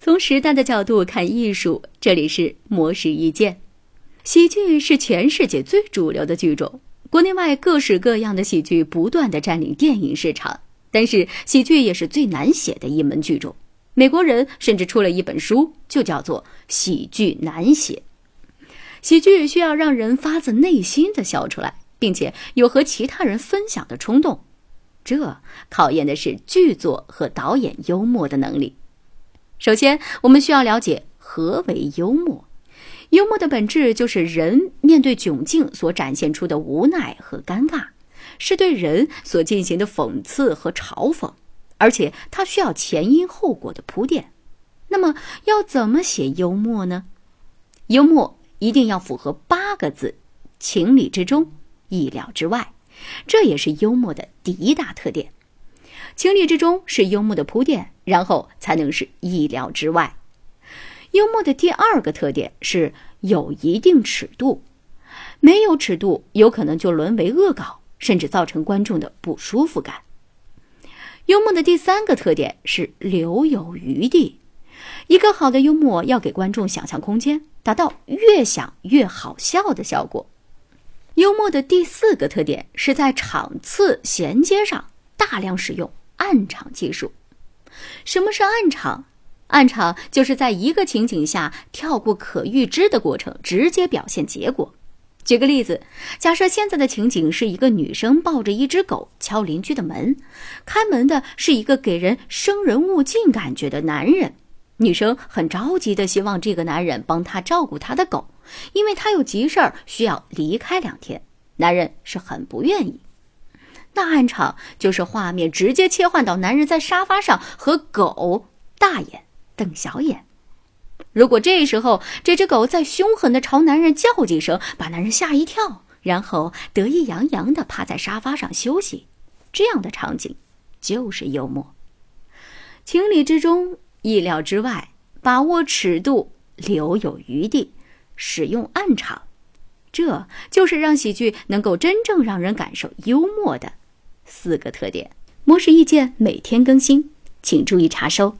从时代的角度看艺术，这里是魔石意见。喜剧是全世界最主流的剧种，国内外各式各样的喜剧不断的占领电影市场。但是，喜剧也是最难写的一门剧种。美国人甚至出了一本书，就叫做《喜剧难写》。喜剧需要让人发自内心的笑出来，并且有和其他人分享的冲动，这考验的是剧作和导演幽默的能力。首先，我们需要了解何为幽默。幽默的本质就是人面对窘境所展现出的无奈和尴尬，是对人所进行的讽刺和嘲讽，而且它需要前因后果的铺垫。那么，要怎么写幽默呢？幽默一定要符合八个字：情理之中，意料之外。这也是幽默的第一大特点。情理之中是幽默的铺垫，然后才能是意料之外。幽默的第二个特点是有一定尺度，没有尺度有可能就沦为恶搞，甚至造成观众的不舒服感。幽默的第三个特点是留有余地，一个好的幽默要给观众想象空间，达到越想越好笑的效果。幽默的第四个特点是在场次衔接上大量使用。暗场技术，什么是暗场？暗场就是在一个情景下跳过可预知的过程，直接表现结果。举个例子，假设现在的情景是一个女生抱着一只狗敲邻居的门，开门的是一个给人生人勿近感觉的男人，女生很着急的希望这个男人帮她照顾她的狗，因为她有急事儿需要离开两天，男人是很不愿意。大暗场就是画面直接切换到男人在沙发上和狗大眼瞪小眼。如果这时候这只狗在凶狠的朝男人叫几声，把男人吓一跳，然后得意洋洋的趴在沙发上休息，这样的场景就是幽默。情理之中，意料之外，把握尺度，留有余地，使用暗场，这就是让喜剧能够真正让人感受幽默的。四个特点，模式意见每天更新，请注意查收。